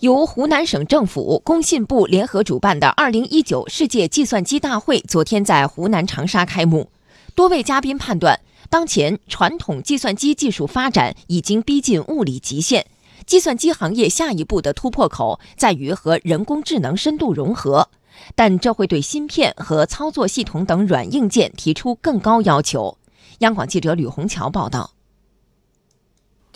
由湖南省政府、工信部联合主办的2019世界计算机大会昨天在湖南长沙开幕。多位嘉宾判断，当前传统计算机技术发展已经逼近物理极限，计算机行业下一步的突破口在于和人工智能深度融合，但这会对芯片和操作系统等软硬件提出更高要求。央广记者吕红桥报道。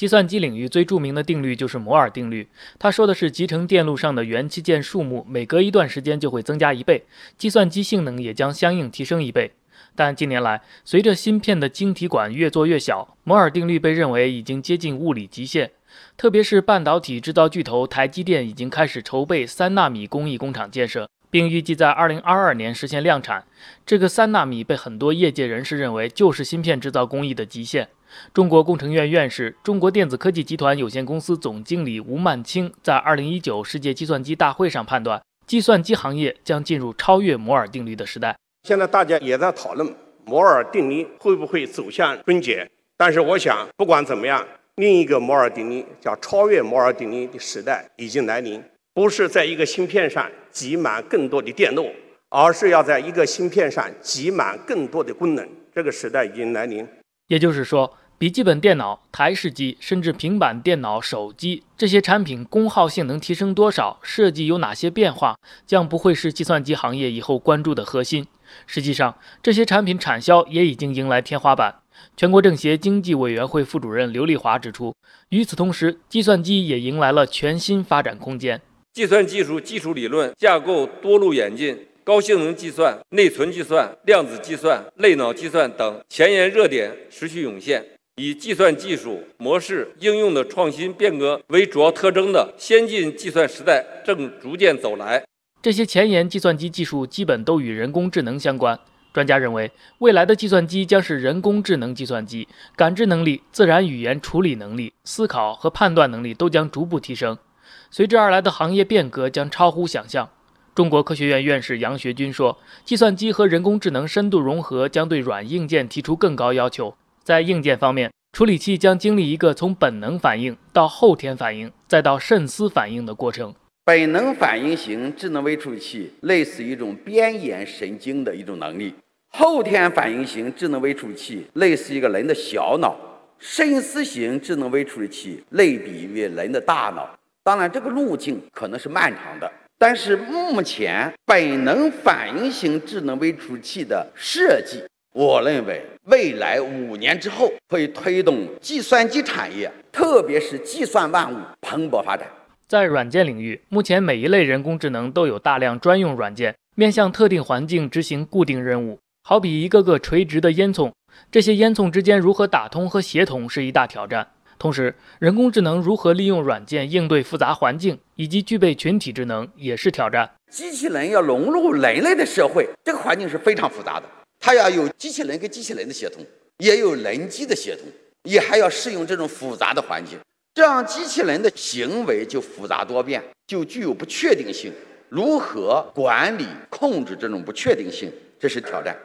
计算机领域最著名的定律就是摩尔定律，它说的是集成电路上的元器件数目每隔一段时间就会增加一倍，计算机性能也将相应提升一倍。但近年来，随着芯片的晶体管越做越小，摩尔定律被认为已经接近物理极限。特别是半导体制造巨头台积电已经开始筹备三纳米工艺工厂建设，并预计在二零二二年实现量产。这个三纳米被很多业界人士认为就是芯片制造工艺的极限。中国工程院院士、中国电子科技集团有限公司总经理吴曼青在2019世界计算机大会上判断，计算机行业将进入超越摩尔定律的时代。现在大家也在讨论摩尔定律会不会走向终结，但是我想，不管怎么样，另一个摩尔定律叫超越摩尔定律的时代已经来临，不是在一个芯片上挤满更多的电路，而是要在一个芯片上挤满更多的功能。这个时代已经来临，也就是说。笔记本电脑、台式机，甚至平板电脑、手机这些产品功耗性能提升多少，设计有哪些变化，将不会是计算机行业以后关注的核心。实际上，这些产品产销也已经迎来天花板。全国政协经济委员会副主任刘丽华指出，与此同时，计算机也迎来了全新发展空间。计算技术基础理论架构多路演进。高性能计算、内存计算、量子计算、类脑计算等前沿热点持续涌现。以计算技术模式应用的创新变革为主要特征的先进计算时代正逐渐走来。这些前沿计算机技术基本都与人工智能相关。专家认为，未来的计算机将是人工智能计算机，感知能力、自然语言处理能力、思考和判断能力都将逐步提升。随之而来的行业变革将超乎想象。中国科学院院士杨学军说：“计算机和人工智能深度融合将对软硬件提出更高要求。”在硬件方面，处理器将经历一个从本能反应到后天反应再到慎思反应的过程。本能反应型智能微处理器类似一种边沿神经的一种能力，后天反应型智能微处理器类似一个人的小脑，深思型智能微处理器类比于人的大脑。当然，这个路径可能是漫长的，但是目前本能反应型智能微处理器的设计。我认为未来五年之后会推动计算机产业，特别是计算万物蓬勃发展。在软件领域，目前每一类人工智能都有大量专用软件，面向特定环境执行固定任务。好比一个个垂直的烟囱，这些烟囱之间如何打通和协同是一大挑战。同时，人工智能如何利用软件应对复杂环境，以及具备群体智能也是挑战。机器人要融入人类的社会，这个环境是非常复杂的。它要有机器人跟机器人的协同，也有人机的协同，也还要适应这种复杂的环境。这样机器人的行为就复杂多变，就具有不确定性。如何管理控制这种不确定性，这是挑战。